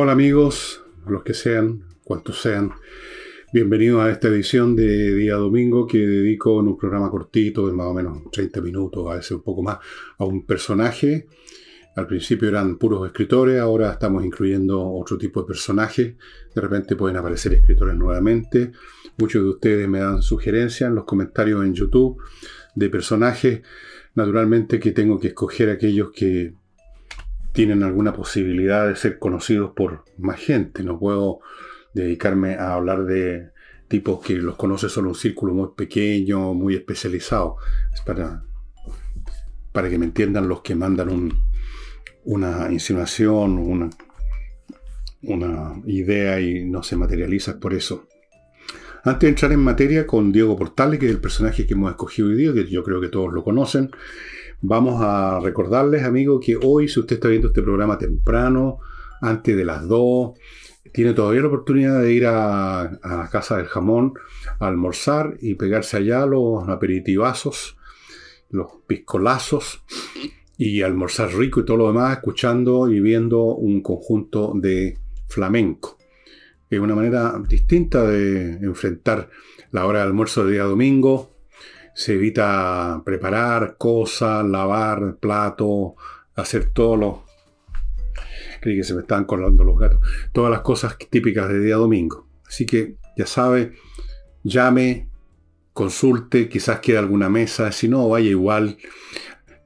Hola amigos, los que sean, cuantos sean, bienvenidos a esta edición de día domingo que dedico en un programa cortito de más o menos 30 minutos, a veces un poco más, a un personaje. Al principio eran puros escritores, ahora estamos incluyendo otro tipo de personajes. De repente pueden aparecer escritores nuevamente. Muchos de ustedes me dan sugerencias en los comentarios en YouTube de personajes. Naturalmente que tengo que escoger aquellos que tienen alguna posibilidad de ser conocidos por más gente. No puedo dedicarme a hablar de tipos que los conoce solo un círculo muy pequeño, muy especializado. Es para, para que me entiendan los que mandan una insinuación, una, una idea y no se materializa por eso. Antes de entrar en materia con Diego Portales, que es el personaje que hemos escogido hoy día, que yo creo que todos lo conocen, Vamos a recordarles, amigos, que hoy, si usted está viendo este programa temprano, antes de las 2, tiene todavía la oportunidad de ir a, la casa del jamón a almorzar y pegarse allá los aperitivazos, los piscolazos y almorzar rico y todo lo demás, escuchando y viendo un conjunto de flamenco. Es una manera distinta de enfrentar la hora de almuerzo del día domingo, se evita preparar cosas, lavar platos, hacer todo lo... Creí que se me estaban colando los gatos. Todas las cosas típicas de día domingo. Así que ya sabe, llame, consulte, quizás quede alguna mesa. Si no, vaya igual.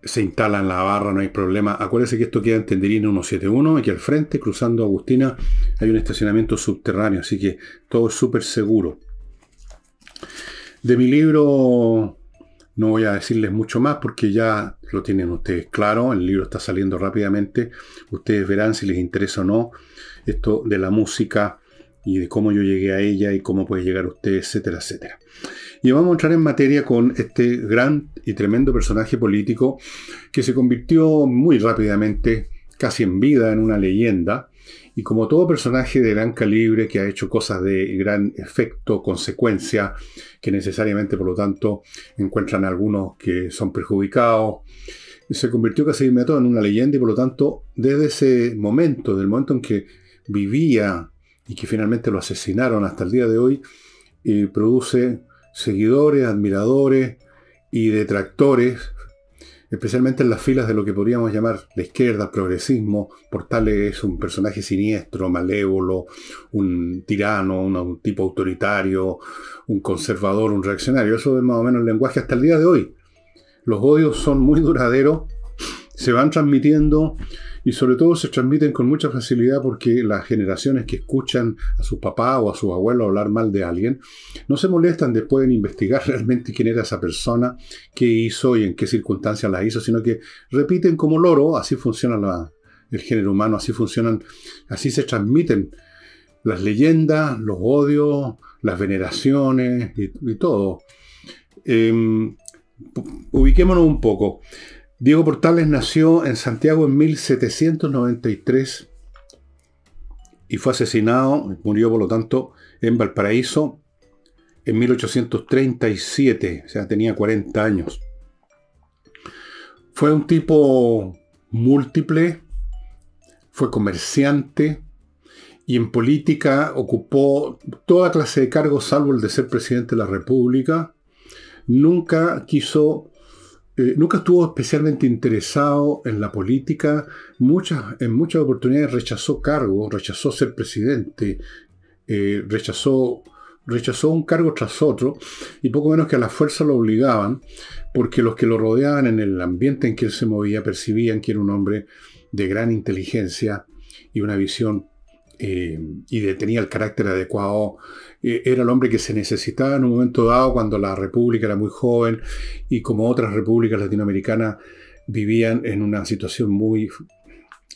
Se instala en la barra, no hay problema. Acuérdese que esto queda en Tenderina 171, aquí al frente, cruzando Agustina, hay un estacionamiento subterráneo, así que todo es súper seguro. De mi libro no voy a decirles mucho más porque ya lo tienen ustedes claro, el libro está saliendo rápidamente, ustedes verán si les interesa o no esto de la música y de cómo yo llegué a ella y cómo puede llegar usted, etcétera, etcétera. Y vamos a entrar en materia con este gran y tremendo personaje político que se convirtió muy rápidamente, casi en vida, en una leyenda, y como todo personaje de gran calibre que ha hecho cosas de gran efecto, consecuencia, que necesariamente por lo tanto encuentran algunos que son perjudicados, se convirtió casi inmediato en una leyenda y por lo tanto desde ese momento, del momento en que vivía y que finalmente lo asesinaron hasta el día de hoy, eh, produce seguidores, admiradores y detractores especialmente en las filas de lo que podríamos llamar la izquierda, progresismo. Portales es un personaje siniestro, malévolo, un tirano, un, tipo autoritario, un conservador, un reaccionario. Eso es más o menos el lenguaje hasta el día de hoy. Los odios son muy duraderos, se van transmitiendo y sobre todo se transmiten con mucha facilidad porque las generaciones que escuchan a su papá o a sus abuelos hablar mal de alguien no se molestan después en investigar realmente quién era esa persona, qué hizo y en qué circunstancias la hizo, sino que repiten como loro, así funciona el género humano, así funcionan, así se transmiten las leyendas, los odios, las veneraciones y, todo. Em, ubiquémonos un poco. Diego Portales nació en Santiago en 1793 y fue asesinado, murió por lo tanto, en Valparaíso en 1837, o sea, tenía 40 años. Fue un tipo múltiple, fue comerciante y en política ocupó toda clase de cargos salvo el de ser presidente de la República. Nunca quiso eh, nunca estuvo especialmente interesado en la política, muchas, en muchas oportunidades rechazó cargos, rechazó ser presidente, eh, rechazó, rechazó un cargo tras otro, y poco menos que a la fuerza lo obligaban, porque los que lo rodeaban en el ambiente en que él se movía percibían que era un hombre de gran inteligencia y una visión eh, y tenía el carácter adecuado. Eh, era el hombre que se necesitaba en un momento dado cuando la República era muy joven y como otras repúblicas latinoamericanas vivían en una situación muy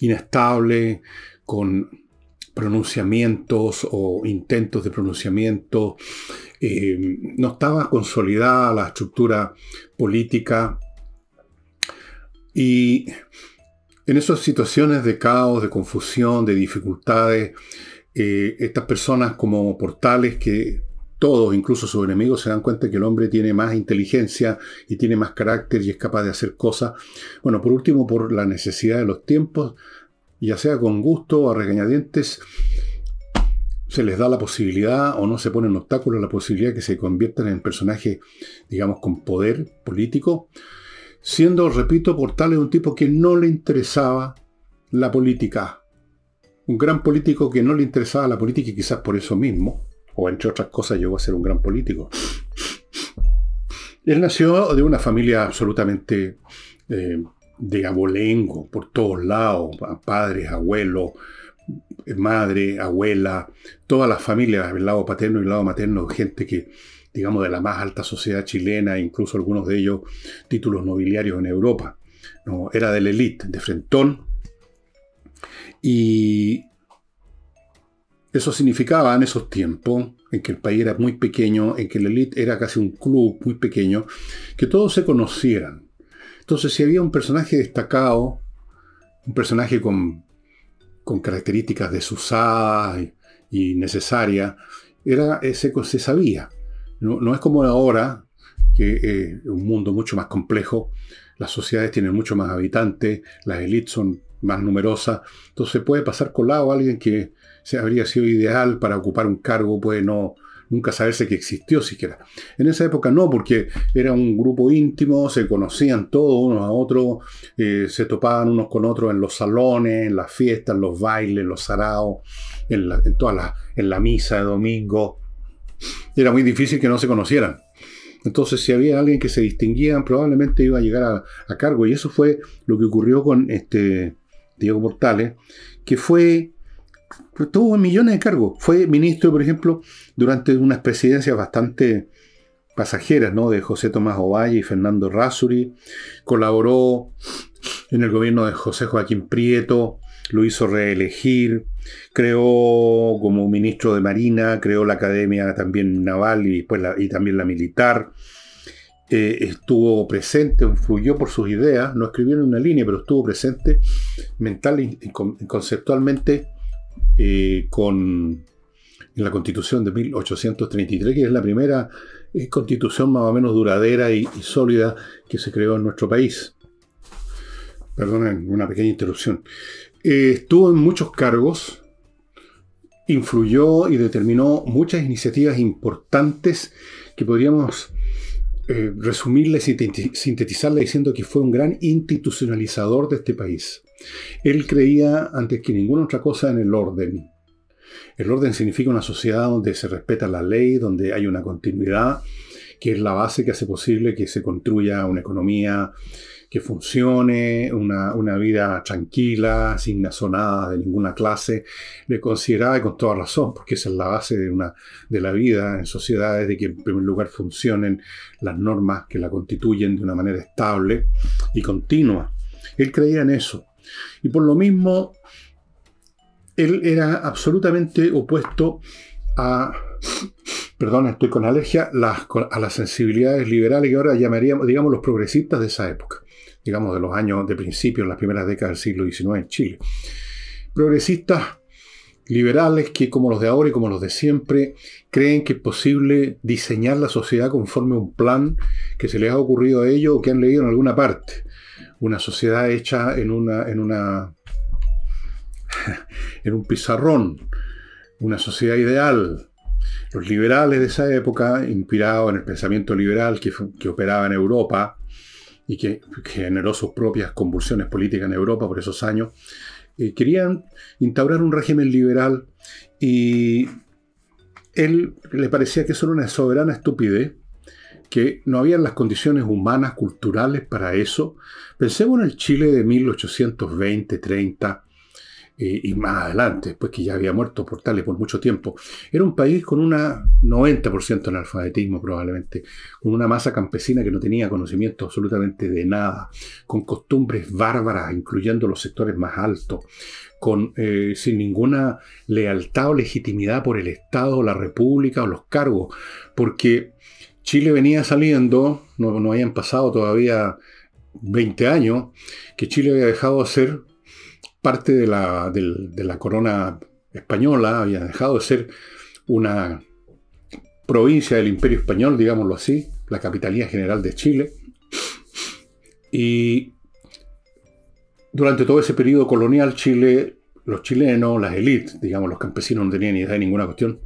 inestable, con pronunciamientos o intentos de pronunciamiento. Eh, no estaba consolidada la estructura política y en esas situaciones de caos, de confusión, de dificultades, eh, estas personas como portales que todos, incluso sus enemigos, se dan cuenta que el hombre tiene más inteligencia y tiene más carácter y es capaz de hacer cosas. Bueno, por último, por la necesidad de los tiempos, ya sea con gusto o a regañadientes, se les da la posibilidad o no se ponen obstáculos la posibilidad que se conviertan en personajes, digamos, con poder político, siendo, repito, por tal un tipo que no le interesaba la política. Un gran político que no le interesaba la política y quizás por eso mismo, o entre otras cosas llegó a ser un gran político. Él nació de una familia absolutamente eh, de abolengo, por todos lados, padres, abuelos, madre, abuela, todas las familias, el lado paterno y el lado materno, gente que, digamos, de la más alta sociedad chilena, incluso algunos de ellos títulos nobiliarios en Europa. Era de la élite, de Frentón. Y eso significaba en esos tiempos, en que el país era muy pequeño, en que la élite era casi un club muy pequeño, que todos se conocieran. Entonces, si había un personaje destacado, un personaje con con características desusadas y, y necesarias, era, ese, se sabía. No, es como ahora, que es eh, un mundo mucho más complejo, las sociedades tienen mucho más habitantes, las élites son más numerosas, entonces puede pasar colado alguien que se habría sido ideal para ocupar un cargo, puede no, nunca saberse que existió siquiera. En esa época no, porque era un grupo íntimo, se conocían todos unos a otros, eh, se topaban unos con otros en los salones, en las fiestas, en los bailes, en los saraos, en, la, en, la misa de domingo. Era muy difícil que no se conocieran. Entonces, si había alguien que se distinguía, probablemente iba a llegar a cargo. Y eso fue lo que ocurrió con este Diego Mortales, que fue tuvo millones de cargos. Fue ministro, por ejemplo, durante unas presidencias bastante pasajeras, ¿no? De José Tomás Ovalle y Fernando Rasuri. Colaboró en el gobierno de José Joaquín Prieto, lo hizo reelegir, creó como ministro de Marina, creó la Academia también Naval y, pues y también la militar. Eh, estuvo presente, influyó por sus ideas, no escribió en una línea, pero estuvo presente mental y conceptualmente eh, con en la constitución de 1833, que es la primera eh, constitución más o menos duradera y, sólida que se creó en nuestro país. Perdonen una pequeña interrupción. Estuvo en muchos cargos, influyó y determinó muchas iniciativas importantes que podríamos resumirle y sintetizarle diciendo que fue un gran institucionalizador de este país. Él creía, antes que ninguna otra cosa, en el orden. El orden significa una sociedad donde se respeta la ley, donde hay una continuidad, que es la base que hace posible que se construya una economía que funcione, una, vida tranquila, sin nazonadas de ninguna clase. Le consideraba, y con toda razón, porque esa es la base de, una, de la vida en sociedades, de que en primer lugar funcionen las normas que la constituyen de una manera estable y continua. Él creía en eso. Y por lo mismo, él era absolutamente opuesto a, perdón, estoy con alergia, a las sensibilidades liberales que ahora llamaríamos, digamos, los progresistas de esa época, digamos, de los años de principio, en las primeras décadas del siglo XIX en Chile. Progresistas liberales que, como los de ahora y como los de siempre, creen que es posible diseñar la sociedad conforme a un plan que se les ha ocurrido a ellos o que han leído en alguna parte una sociedad hecha en una, en un pizarrón, una sociedad ideal. Los liberales de esa época, inspirados en el pensamiento liberal que operaba en Europa y que, generó sus propias convulsiones políticas en Europa por esos años, eh, querían instaurar un régimen liberal y él le parecía que eso era una soberana estupidez que no habían las condiciones humanas, culturales para eso. Pensemos en el Chile de 1820, 30 eh, y más adelante, pues que ya había muerto Portales por mucho tiempo. Era un país con un 90% analfabetismo probablemente, con una masa campesina que no tenía conocimiento absolutamente de nada, con costumbres bárbaras, incluyendo los sectores más altos, con, eh, sin ninguna lealtad o legitimidad por el Estado, la República o los cargos, porque Chile venía saliendo, no habían pasado todavía 20 años, que Chile había dejado de ser parte de la, corona española, había dejado de ser una provincia del imperio español, digámoslo así, la capitalía general de Chile. Y durante todo ese periodo colonial, Chile los chilenos, las élites, digamos, los campesinos no tenían ni idea de ninguna cuestión,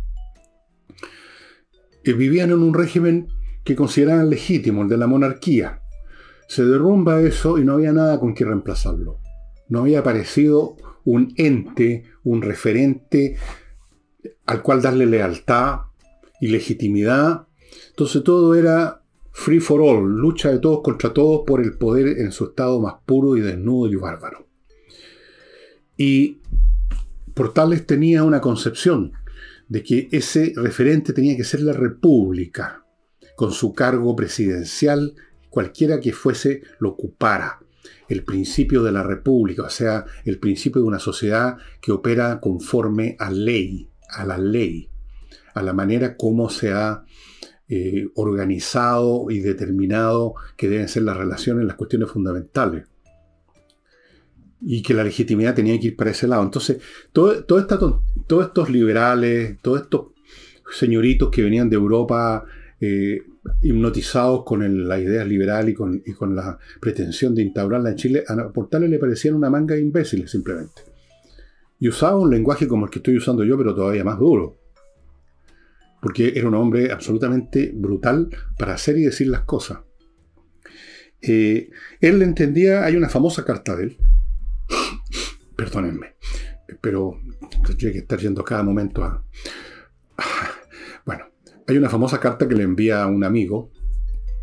eh, vivían en un régimen que consideraban legítimo, el de la monarquía. Se derrumba eso y no había nada con que reemplazarlo. No había aparecido un ente, un referente al cual darle lealtad y legitimidad. Entonces todo era free for all, lucha de todos contra todos por el poder en su estado más puro y desnudo y bárbaro. Y Portales tenía una concepción de que ese referente tenía que ser la República, con su cargo presidencial, cualquiera que fuese lo ocupara. El principio de la República, o sea, el principio de una sociedad que opera conforme a ley, a la ley, a la manera como se ha eh, organizado y determinado que deben ser las relaciones, las cuestiones fundamentales y que la legitimidad tenía que ir para ese lado. Entonces, todo, todos estos liberales, todos estos señoritos que venían de Europa eh, hipnotizados con la idea liberal y con, la pretensión de instaurarla en Chile, a Portales le parecían una manga de imbéciles simplemente. Y usaba un lenguaje como el que estoy usando yo, pero todavía más duro. Porque era un hombre absolutamente brutal para hacer y decir las cosas. Eh, él entendía, hay una famosa carta de él, Perdónenme, pero tendría que estar yendo cada momento a... hay una famosa carta que le envía a un amigo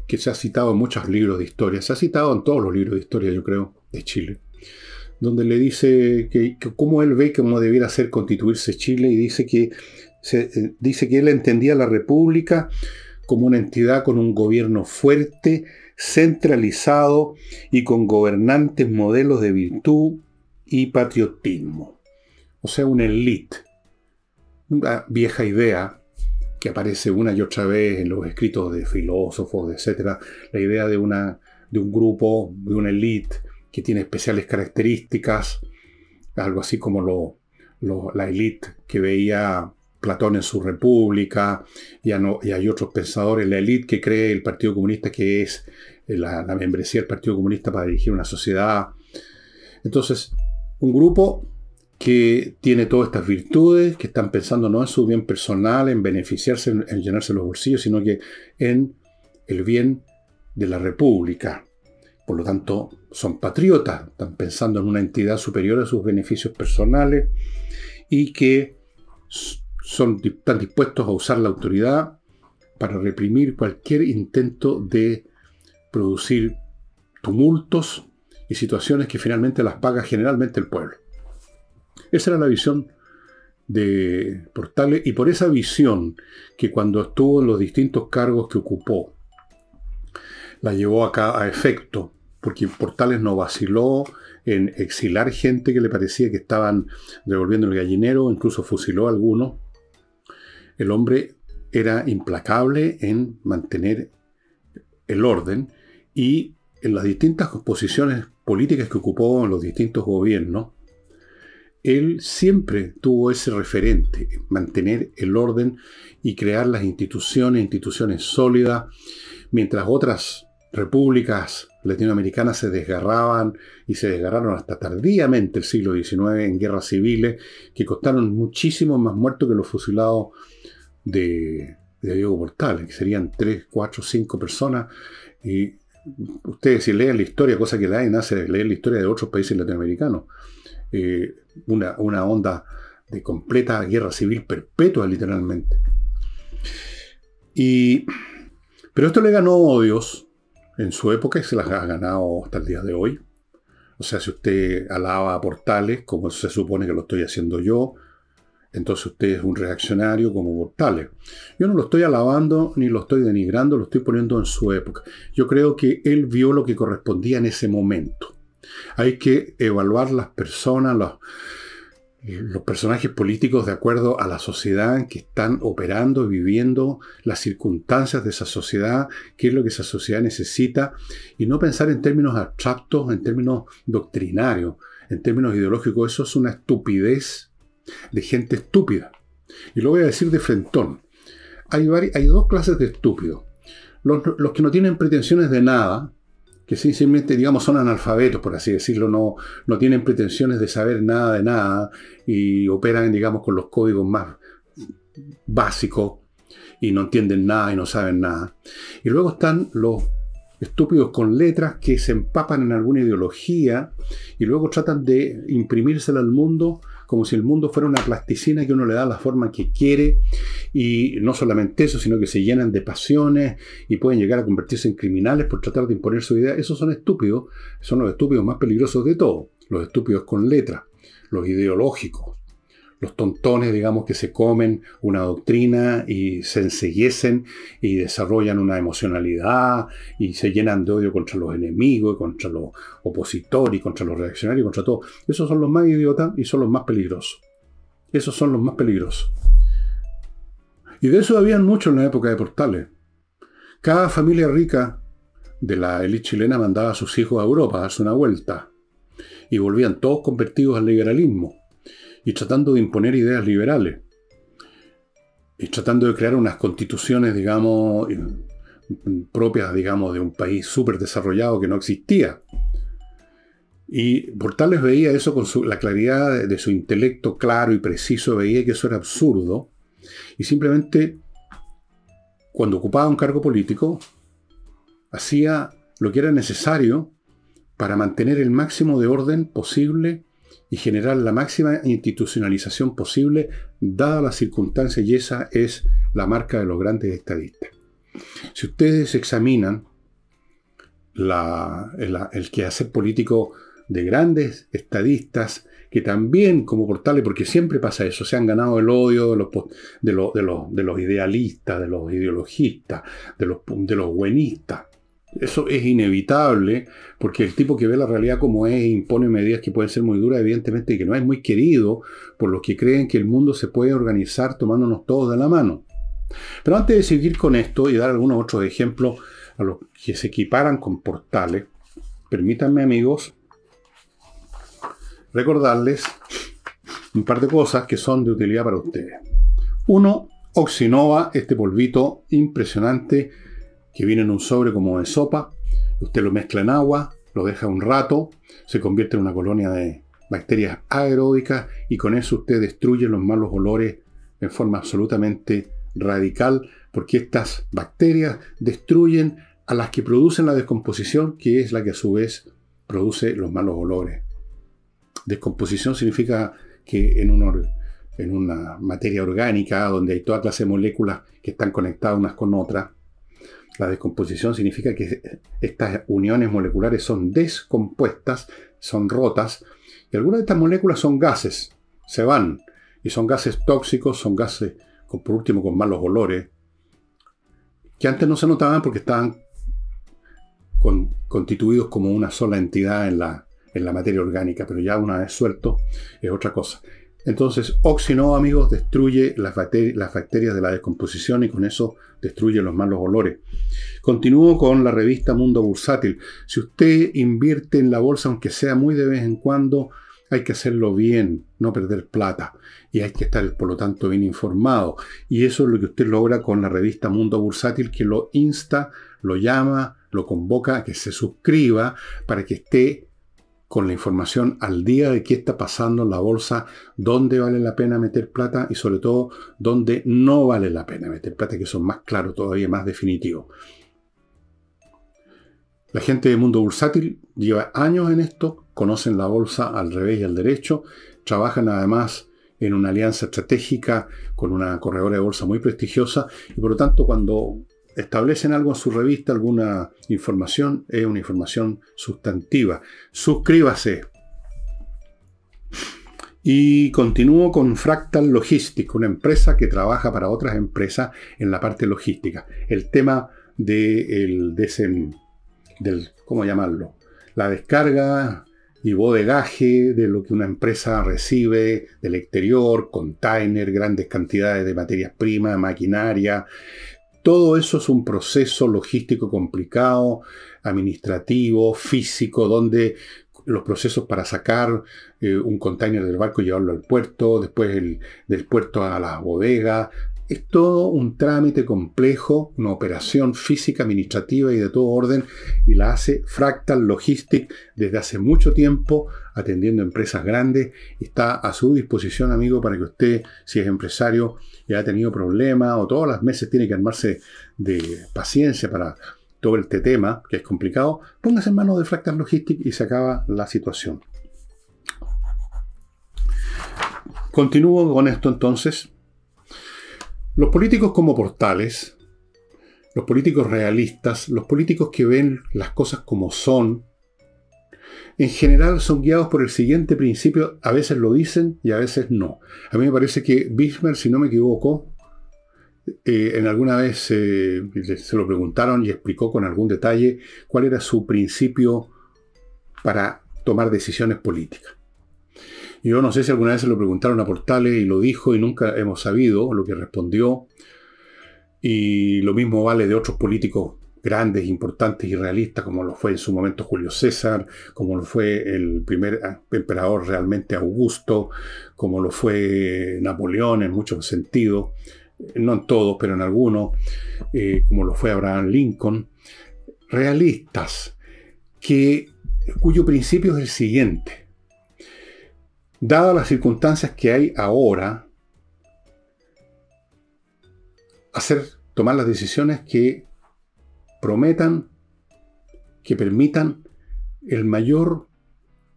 que se ha citado en muchos libros de historia, se ha citado en todos los libros de historia, yo creo, de Chile, donde le dice que, cómo él ve cómo debiera ser constituirse Chile y dice que, eh, dice que él entendía la República como una entidad con un gobierno fuerte, centralizado y con gobernantes modelos de virtud y patriotismo. O sea, una elite. Una vieja idea que aparece una y otra vez en los escritos de filósofos, etc. La idea de, una, de un grupo, de una elite que tiene especiales características, algo así como lo, la élite que veía Platón en su República, y, hay otros pensadores, la élite que cree el Partido Comunista que es la, la, membresía del Partido Comunista para dirigir una sociedad. Entonces, un grupo que tiene todas estas virtudes, que están pensando no en su bien personal, en beneficiarse, en, llenarse los bolsillos, sino que en el bien de la República. Por lo tanto, son patriotas, están pensando en una entidad superior a sus beneficios personales y que son, están dispuestos a usar la autoridad para reprimir cualquier intento de producir tumultos y situaciones que finalmente las paga generalmente el pueblo. Esa era la visión de Portales y por esa visión que cuando estuvo en los distintos cargos que ocupó, la llevó acá a efecto, porque Portales no vaciló en exilar gente que le parecía que estaban devolviendo el gallinero, incluso fusiló a algunos. El hombre era implacable en mantener el orden y en las distintas posiciones políticas que ocupó en los distintos gobiernos, él siempre tuvo ese referente, mantener el orden y crear las instituciones, instituciones sólidas, mientras otras repúblicas latinoamericanas se desgarraban y se desgarraron hasta tardíamente el siglo XIX en guerras civiles que costaron muchísimo más muertos que los fusilados de, Diego Portales, que serían 3, 4, 5 personas. Y ustedes si leen la historia, cosa que nadie nace leer la historia de otros países latinoamericanos, eh, una, una, onda de completa guerra civil perpetua, literalmente. Y, pero esto le ganó odios en su época y se las ha ganado hasta el día de hoy. O sea, si usted alaba a Portales, como se supone que lo estoy haciendo yo, entonces usted es un reaccionario como Portales. Yo no lo estoy alabando ni lo estoy denigrando, lo estoy poniendo en su época. Yo creo que él vio lo que correspondía en ese momento. Hay que evaluar las personas, los, los personajes políticos de acuerdo a la sociedad en que están operando, viviendo, las circunstancias de esa sociedad, qué es lo que esa sociedad necesita, y no pensar en términos abstractos, en términos doctrinarios, en términos ideológicos. Eso es una estupidez de gente estúpida. Y lo voy a decir de frentón. Hay dos clases de estúpidos. Los, que no tienen pretensiones de nada, que simplemente, digamos, son analfabetos, por así decirlo, no, no tienen pretensiones de saber nada de nada y operan, digamos, con los códigos más básicos y no entienden nada y no saben nada. Y luego están los estúpidos con letras que se empapan en alguna ideología y luego tratan de imprimírsela al mundo como si el mundo fuera una plasticina que uno le da la forma que quiere y no solamente eso, sino que se llenan de pasiones y pueden llegar a convertirse en criminales por tratar de imponer su idea. Esos son estúpidos, son los estúpidos más peligrosos de todos, los estúpidos con letras, los ideológicos, los tontones, digamos, que se comen una doctrina y se enseguecen y desarrollan una emocionalidad y se llenan de odio contra los enemigos, contra los opositores, contra los reaccionarios, contra todo. Esos son los más idiotas y son los más peligrosos. Esos son los más peligrosos. Y de eso habían muchos en la época de Portales. Cada familia rica de la élite chilena mandaba a sus hijos a Europa a darse una vuelta. Y volvían todos convertidos al liberalismo y tratando de imponer ideas liberales. Y tratando de crear unas constituciones, digamos, propias, digamos, de un país súper desarrollado que no existía. Y Portales veía eso con la claridad de, su intelecto claro y preciso, veía que eso era absurdo. Y simplemente, cuando ocupaba un cargo político, hacía lo que era necesario para mantener el máximo de orden posible y generar la máxima institucionalización posible, dadas las circunstancias, y esa es la marca de los grandes estadistas. Si ustedes examinan la, el, quehacer político de grandes estadistas, que también como portales, porque siempre pasa eso, se han ganado el odio de los idealistas, de los ideologistas, de los, de los buenistas. Eso es inevitable, porque el tipo que ve la realidad como es e impone medidas que pueden ser muy duras, evidentemente, y que no es muy querido por los que creen que el mundo se puede organizar tomándonos todos de la mano. Pero antes de seguir con esto y dar algunos otros ejemplos a los que se equiparan con portales, permítanme amigos recordarles un par de cosas que son de utilidad para ustedes. Uno, Oxinova, este polvito impresionante que viene en un sobre como de sopa, usted lo mezcla en agua, lo deja un rato, se convierte en una colonia de bacterias aeróbicas y con eso usted destruye los malos olores en forma absolutamente radical, porque estas bacterias destruyen a las que producen la descomposición, que es la que a su vez produce los malos olores. Descomposición significa que en, en una materia orgánica, donde hay toda clase de moléculas que están conectadas unas con otras, la descomposición significa que estas uniones moleculares son descompuestas, son rotas, y algunas de estas moléculas son gases, se van, y son gases tóxicos, son gases, por último, con malos olores, que antes no se notaban porque estaban constituidos como una sola entidad en la, en la materia orgánica, pero ya una vez suelto es otra cosa. Entonces, Oxino, amigos, destruye las, bacterias de la descomposición y con eso destruye los malos olores. Continúo con la revista Mundo Bursátil. Si usted invierte en la bolsa, aunque sea muy de vez en cuando, hay que hacerlo bien, no perder plata. Y hay que estar, por lo tanto, bien informado. Y eso es lo que usted logra con la revista Mundo Bursátil, que lo insta, lo llama, lo convoca a que se suscriba para que esté con la información al día de qué está pasando en la bolsa, dónde vale la pena meter plata y sobre todo dónde no vale la pena meter plata, que son más claros todavía, más definitivos. La gente del mundo bursátil lleva años en esto, conocen la bolsa al revés y al derecho, trabajan además en una alianza estratégica con una corredora de bolsa muy prestigiosa y por lo tanto cuando establecen algo en su revista, alguna información, es una información sustantiva. Suscríbase. Y continúo con Fractal Logistics, una empresa que trabaja para otras empresas en la parte logística. El tema de el, del, ¿cómo llamarlo? La descarga y bodegaje de lo que una empresa recibe del exterior, container, grandes cantidades de materias primas, maquinaria, todo eso es un proceso logístico complicado, administrativo, físico, donde los procesos para sacar eh, un container del barco y llevarlo al puerto, después del puerto a la bodega, es todo un trámite complejo, una operación física, administrativa y de todo orden, y la hace Fractal Logistic desde hace mucho tiempo, atendiendo empresas grandes. Está a su disposición, amigo, para que usted, si es empresario y ha tenido problemas o todos los meses tiene que armarse de paciencia para todo este tema, que es complicado, póngase en manos de Fractal Logistic y se acaba la situación. Continúo con esto entonces. Los políticos como portales, los políticos realistas, los políticos que ven las cosas como son, en general son guiados por el siguiente principio, a veces lo dicen y a veces no. A mí me parece que Bismarck, si no me equivoco, eh, en alguna vez eh, se lo preguntaron y explicó con algún detalle cuál era su principio para tomar decisiones políticas. Yo no sé si alguna vez se lo preguntaron a Portales y lo dijo y nunca hemos sabido lo que respondió. Y lo mismo vale de otros políticos grandes, importantes y realistas, como lo fue en su momento Julio César, como lo fue el primer emperador realmente Augusto, como lo fue Napoleón en muchos sentidos, no en todos, pero en algunos, eh, como lo fue Abraham Lincoln. Realistas, que, cuyo principio es el siguiente dadas las circunstancias que hay ahora, hacer, tomar las decisiones que prometan, que permitan el mayor,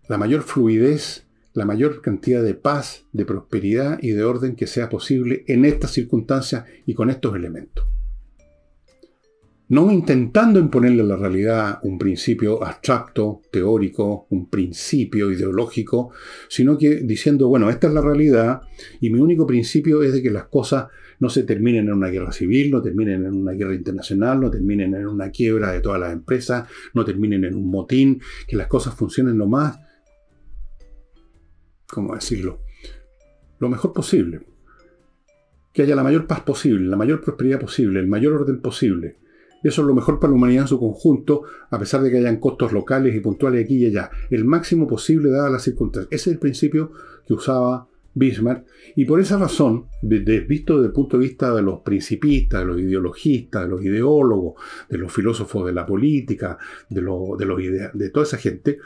la mayor fluidez, la mayor cantidad de paz, de prosperidad y de orden que sea posible en estas circunstancias y con estos elementos. No intentando imponerle a la realidad un principio abstracto, teórico, un principio ideológico, sino que diciendo, bueno, esta es la realidad y mi único principio es de que las cosas no se terminen en una guerra civil, no terminen en una guerra internacional, no terminen en una quiebra de todas las empresas, no terminen en un motín, que las cosas funcionen lo más, ¿cómo decirlo? Lo mejor posible. Que haya la mayor paz posible, la mayor prosperidad posible, el mayor orden posible eso es lo mejor para la humanidad en su conjunto, a pesar de que hayan costos locales y puntuales aquí y allá. El máximo posible dadas las circunstancias. Ese es el principio que usaba Bismarck. Y por esa razón, visto desde el punto de vista de los principistas, de los ideologistas, de los ideólogos, de los filósofos de la política, de, los de toda esa gente,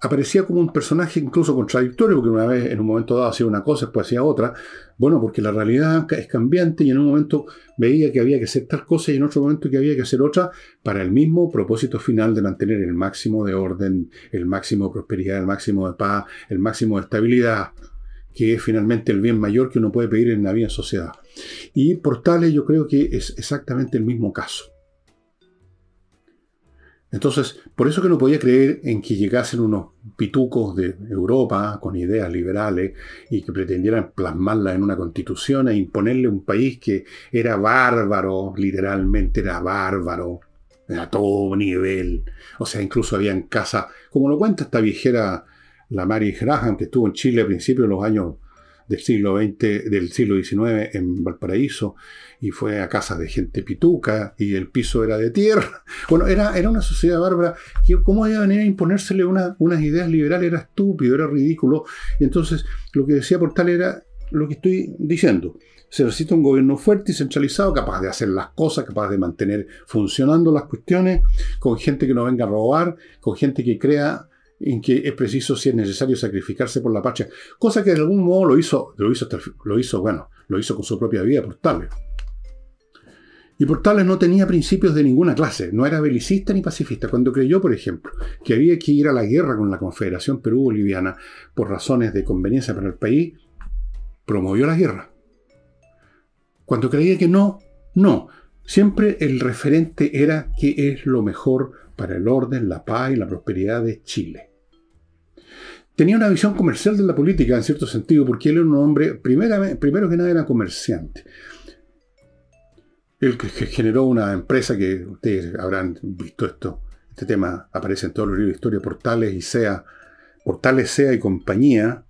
aparecía como un personaje incluso contradictorio, porque una vez en un momento dado hacía una cosa, después hacía otra. Bueno, porque la realidad es cambiante y en un momento veía que había que hacer tal cosa y en otro momento que había que hacer otra para el mismo propósito final de mantener el máximo de orden, el máximo de prosperidad, el máximo de paz, el máximo de estabilidad, que es finalmente el bien mayor que uno puede pedir en la vida en sociedad. Y por tales yo creo que es exactamente el mismo caso. Entonces, por eso que no podía creer en que llegasen unos pitucos de Europa con ideas liberales y que pretendieran plasmarla en una constitución e imponerle un país que era bárbaro, literalmente era bárbaro, a todo nivel. O sea, incluso había en casa, como lo cuenta esta viejera, la Mary Graham, que estuvo en Chile a principios de los años del siglo XX, del siglo XIX en Valparaíso, y fue a casa de gente pituca, y el piso era de tierra. Bueno, era, era una sociedad bárbara, que cómo iba a venir a imponérsele unas ideas liberales era estúpido, era ridículo. Y entonces, lo que decía Portal era lo que estoy diciendo. Se necesita un gobierno fuerte y centralizado, capaz de hacer las cosas, capaz de mantener funcionando las cuestiones, con gente que no venga a robar, con gente que crea en que es preciso, si es necesario, sacrificarse por la patria. Cosa que de algún modo lo hizo, lo hizo, lo hizo, bueno, lo hizo con su propia vida Portales. Y Portales no tenía principios de ninguna clase, no era belicista ni pacifista. Cuando creyó, por ejemplo, que había que ir a la guerra con la Confederación Perú-Boliviana por razones de conveniencia para el país, promovió la guerra. Cuando creía que no, no. Siempre el referente era que es lo mejor para el orden, la paz y la prosperidad de Chile tenía una visión comercial de la política, en cierto sentido, porque él era un hombre, primero que nada era comerciante. Él generó una empresa que ustedes habrán visto esto, este tema aparece en todos los libros de historia, Portales y SEA, Portales SEA y compañía,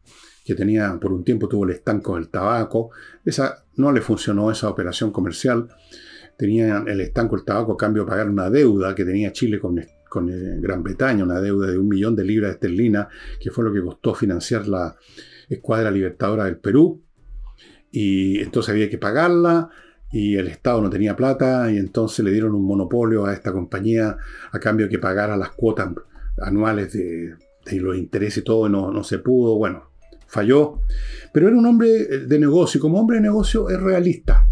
que tenía, por un tiempo tuvo el estanco del tabaco, esa no le funcionó esa operación comercial, tenía el estanco del tabaco a cambio de pagar una deuda que tenía Chile con con eh, Gran Bretaña, una deuda de un millón de libras esterlinas, que fue lo que costó financiar la Escuadra Libertadora del Perú. y entonces había que pagarla y el Estado no tenía plata y entonces le dieron un monopolio a esta compañía a cambio de que pagara las cuotas anuales de, los intereses y todo, no, no se pudo, bueno, falló. Pero era un hombre de negocio como hombre de negocio es realista.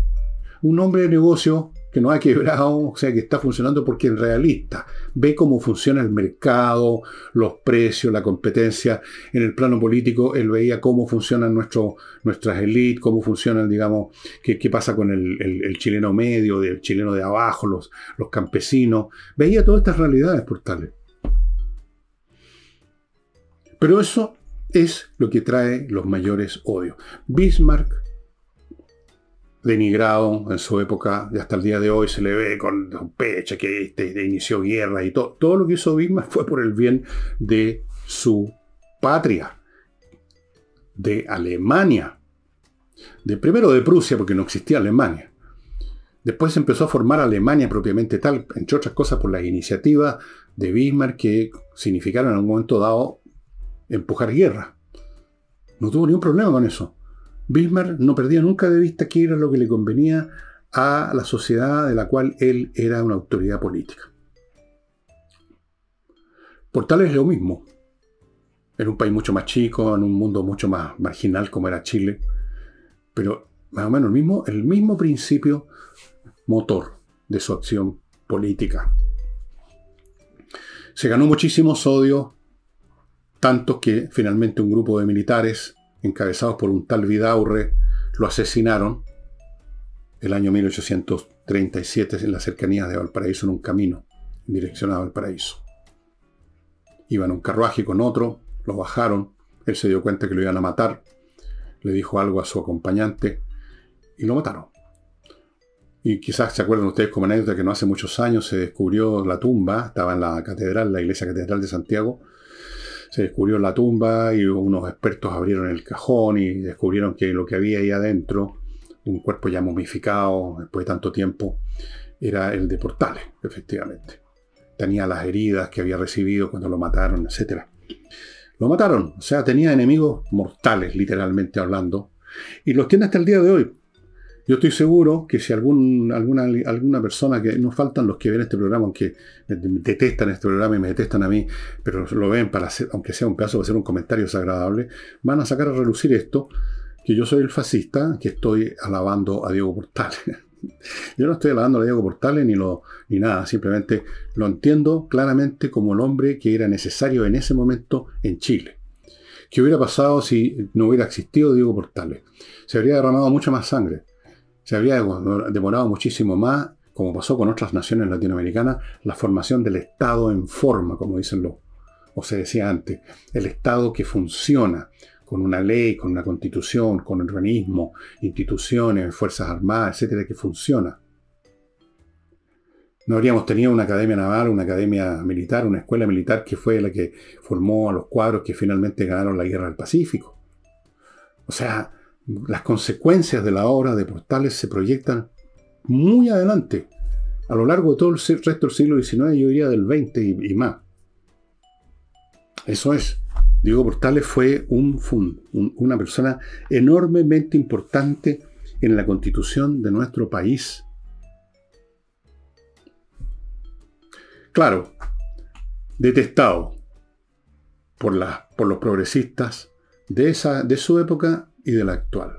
Un hombre de negocio que no ha quebrado, o sea, que está funcionando porque es realista. Ve cómo funciona el mercado, los precios, la competencia. En el plano político, él veía cómo funcionan nuestro, nuestras élites, cómo funcionan, digamos, qué, qué pasa con el, chileno medio, el chileno de abajo, los, los campesinos. Veía todas estas realidades portales. Pero eso es lo que trae los mayores odios. Bismarck denigrado en su época y hasta el día de hoy se le ve con pecha que este, inició guerra y todo. Todo lo que hizo Bismarck fue por el bien de su patria, de Alemania. De, primero de Prusia, porque no existía Alemania. Después empezó a formar Alemania propiamente tal, entre otras cosas por las iniciativas de Bismarck que significaron en un momento dado empujar guerra. No tuvo ningún problema con eso. Bismarck no perdía nunca de vista qué era lo que le convenía a la sociedad de la cual él era una autoridad política. Portal es lo mismo. Era un país mucho más chico, en un mundo mucho más marginal como era Chile, pero más o menos el mismo, el mismo principio motor de su acción política. Se ganó muchísimos odios, tantos que finalmente un grupo de militares encabezados por un tal Vidaurre, lo asesinaron el año 1837 en las cercanías de Valparaíso en un camino en dirección a Valparaíso. Iban un carruaje con otro, lo bajaron, él se dio cuenta que lo iban a matar, le dijo algo a su acompañante y lo mataron. Y quizás se acuerdan ustedes como anécdota que no hace muchos años se descubrió la tumba, estaba en la catedral, la iglesia catedral de Santiago, se descubrió la tumba y unos expertos abrieron el cajón y descubrieron que lo que había ahí adentro, un cuerpo ya momificado después de tanto tiempo, era el de Portales, efectivamente. Tenía las heridas que había recibido cuando lo mataron, etc. Lo mataron, o sea, tenía enemigos mortales, literalmente hablando, y los tiene hasta el día de hoy. Yo estoy seguro que si alguna, alguna persona, que no faltan los que ven este programa, aunque detestan este programa y me detestan a mí, pero lo ven para hacer, aunque sea un caso, para hacer un comentario desagradable, van a sacar a relucir esto, que yo soy el fascista, que estoy alabando a Diego Portales. Yo no estoy alabando a Diego Portales ni, lo, ni nada, simplemente lo entiendo claramente como el hombre que era necesario en ese momento en Chile. ¿Qué hubiera pasado si no hubiera existido Diego Portales? Se habría derramado mucha más sangre se habría demorado muchísimo más, como pasó con otras naciones latinoamericanas, la formación del Estado en forma, como dicen los, o se decía antes, el Estado que funciona con una ley, con una constitución, con organismos, instituciones, fuerzas armadas, etcétera, que funciona. No habríamos tenido una academia naval, una academia militar, una escuela militar que fue la que formó a los cuadros que finalmente ganaron la guerra del Pacífico. O sea, las consecuencias de la obra de Portales se proyectan muy adelante, a lo largo de todo el resto del siglo XIX, yo diría del XX y, más. Eso es. Diego Portales fue un, una persona enormemente importante en la constitución de nuestro país. Claro, detestado por, por los progresistas de, esa, de su época y de la actual.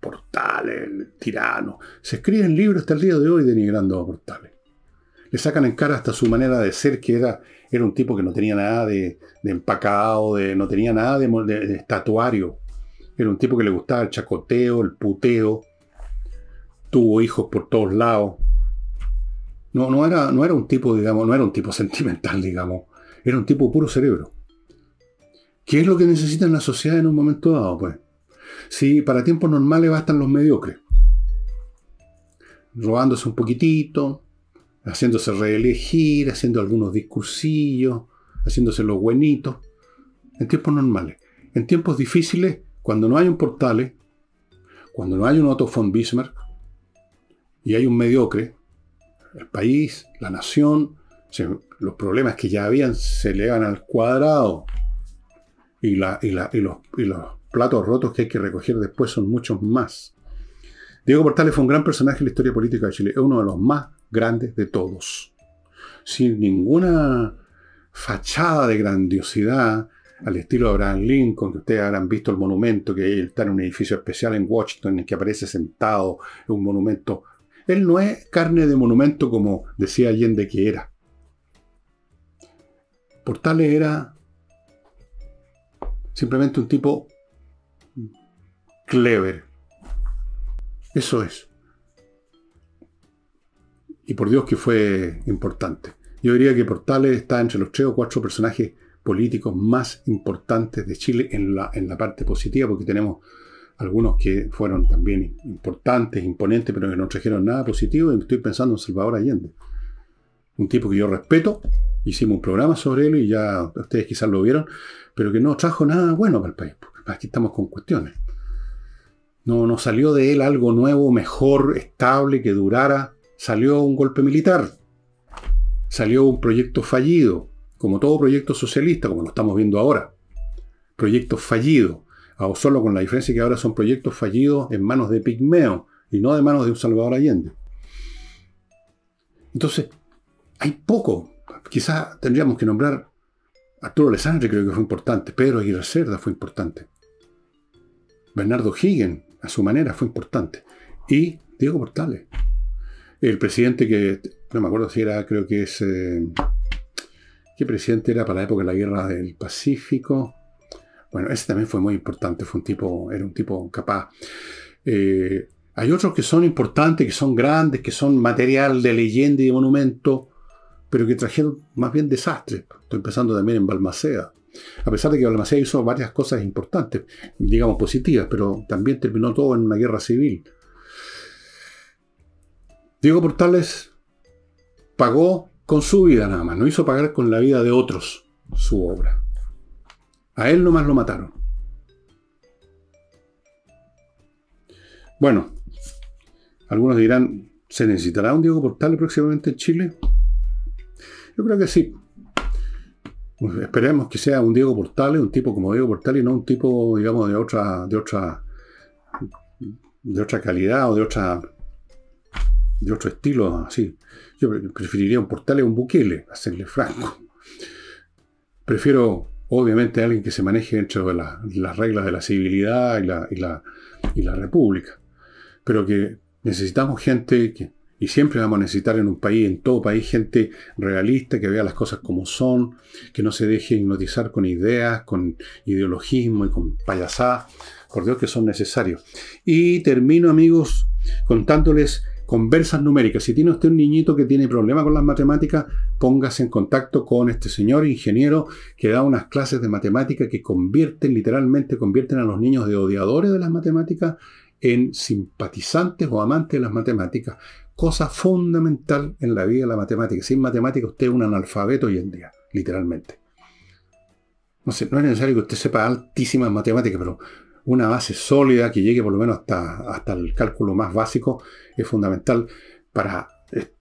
Portales, tirano. Se escriben libros hasta el día de hoy denigrando a Portales. Le sacan en cara hasta su manera de ser, que era, era un tipo que no tenía nada de, empacado, de, no tenía nada de, estatuario. Era un tipo que le gustaba el chacoteo, el puteo. Tuvo hijos por todos lados. No, no, era, no era un tipo, digamos, no era un tipo sentimental, digamos. Era un tipo puro cerebro. ¿Qué es lo que necesita en la sociedad en un momento dado? Pues si para tiempos normales bastan los mediocres, robándose un poquitito, haciéndose reelegir, haciendo algunos discursillos, haciéndose los buenitos, en tiempos normales. En tiempos difíciles, cuando no hay un portales, cuando no hay un Otto von Bismarck y hay un mediocre, el país, la nación, los problemas que ya habían se elevan al cuadrado y, la, y, los, y los platos rotos que hay que recoger después son muchos más. Diego Portales fue un gran personaje en la historia política de Chile, es uno de los más grandes de todos. Sin ninguna fachada de grandiosidad, al estilo de Abraham Lincoln, que ustedes habrán visto el monumento, que está en un edificio especial en Washington, en el que aparece sentado, en un monumento. Él no es carne de monumento como decía Allende que era. Portales era simplemente un tipo clever. Eso es. Y por Dios que fue importante. Yo diría que Portales está entre los tres o cuatro personajes políticos más importantes de Chile en la, en la parte positiva, porque tenemos algunos que fueron también importantes, imponentes, pero que no trajeron nada positivo, y estoy pensando en Salvador Allende. Un tipo que yo respeto, hicimos un programa sobre él y ya ustedes quizás lo vieron, pero que no trajo nada bueno para el país, aquí estamos con cuestiones. No, no salió de él algo nuevo, mejor, estable, que durara. Salió un golpe militar. Salió un proyecto fallido como todo proyecto socialista, como lo estamos viendo ahora. Proyectos fallidos, o solo con la diferencia que ahora son proyectos fallidos en manos de Pigmeo y no de manos de un Salvador Allende. Entonces, hay poco. Quizás tendríamos que nombrar Arturo Lesandre, creo que fue importante. Pedro Aguirre Cerda fue importante. Bernardo Higgin, a su manera, fue importante. Y Diego Portales. El presidente que, no me acuerdo si era, creo que es eh, ¿Qué presidente era para la época de la guerra del Pacífico? Bueno, ese también fue muy importante, fue un tipo, era un tipo capaz. Eh, hay otros que son importantes, que son grandes, que son material de leyenda y de monumento, pero que trajeron más bien desastres. Estoy pensando también en Balmaceda. A pesar de que Balmaceda hizo varias cosas importantes, digamos positivas, pero también terminó todo en una guerra civil. Diego Portales pagó con su vida nada más, no hizo pagar con la vida de otros su obra. A él nomás lo mataron. Bueno, algunos dirán, ¿se necesitará un Diego Portales próximamente en Chile? Yo creo que sí. Pues esperemos que sea un Diego Portales, un tipo como Diego Portales, y no un tipo, digamos, de otra, de otra, de otra calidad o de otra, de otro estilo así. Yo preferiría un Portal a un Bukele, hacerle franco. Prefiero, obviamente, alguien que se maneje dentro de las reglas de la civilidad y la, y la, república. Pero que necesitamos gente que, y siempre vamos a necesitar en un país, en todo país, gente realista, que vea las cosas como son, que no se deje hipnotizar con ideas, con ideologismo y con payasadas. Por Dios que son necesarios. Y termino, amigos, contándoles conversas numéricas. Si tiene usted un niñito que tiene problemas con las matemáticas, póngase en contacto con este señor ingeniero que da unas clases de matemática que convierten, literalmente convierten a los niños de odiadores de las matemáticas en simpatizantes o amantes de las matemáticas. Cosa fundamental en la vida de la matemática. Sin matemática usted es un analfabeto hoy en día, literalmente. No sé, no es necesario que usted sepa altísimas matemáticas, pero una base sólida que llegue por lo menos hasta, hasta el cálculo más básico es fundamental para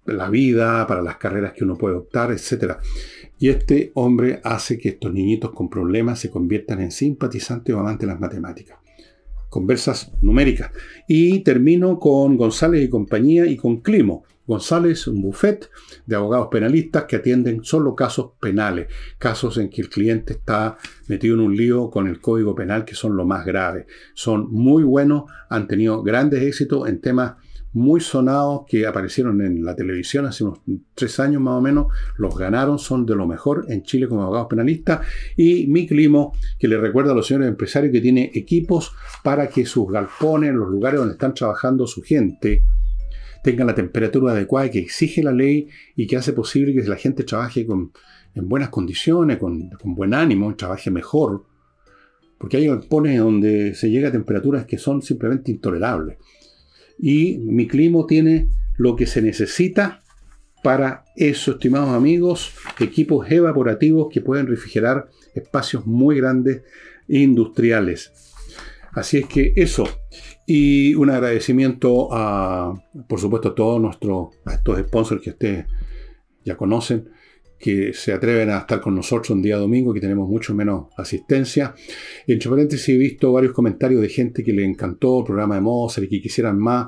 la vida, para las carreras que uno puede optar, etc. Y este hombre hace que estos niñitos con problemas se conviertan en simpatizantes o amantes de las matemáticas. Conversas numéricas. Y termino con González y compañía y con Climo. González, un buffet de abogados penalistas que atienden solo casos penales, casos en que el cliente está metido en un lío con el código penal que son lo más graves. Son muy buenos, han tenido grandes éxitos en temas muy sonados que aparecieron en la televisión hace unos tres años más o menos, los ganaron, son de lo mejor en Chile como abogados penalistas. Y mi Limo, que le recuerda a los señores empresarios que tiene equipos para que sus galpones, los lugares donde están trabajando su gente, tengan la temperatura adecuada que exige la ley y que hace posible que la gente trabaje con, en buenas condiciones, con, buen ánimo, trabaje mejor. Porque hay galpones donde se llega a temperaturas que son simplemente intolerables. Y mi clima tiene lo que se necesita para eso, estimados amigos, equipos evaporativos que pueden refrigerar espacios muy grandes e industriales. Así es que eso. Y un agradecimiento a, por supuesto, a todos nuestros, a estos sponsors que ustedes ya conocen, que se atreven a estar con nosotros un día domingo, que tenemos mucho menos asistencia. Entre paréntesis, he visto varios comentarios de gente que le encantó el programa de Mozart y que quisieran más.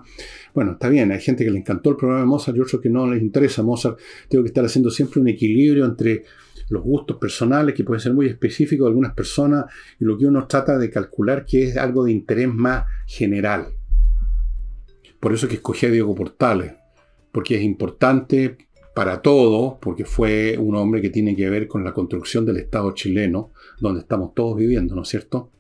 Bueno, está bien, hay gente que le encantó el programa de Mozart y otros que no les interesa Mozart. Tengo que estar haciendo siempre un equilibrio entre los gustos personales, que pueden ser muy específicos de algunas personas, y lo que uno trata de calcular que es algo de interés más general. Por eso que escogí a Diego Portales, porque es importante para todo, porque fue un hombre que tiene que ver con la construcción del Estado chileno, donde estamos todos viviendo, ¿no es cierto?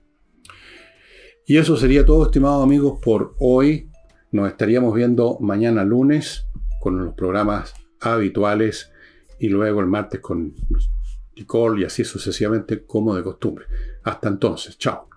Y eso sería todo, estimados amigos, por hoy. Nos estaríamos viendo mañana lunes con los programas habituales y luego el martes con Nicole y así sucesivamente como de costumbre. Hasta entonces, chao.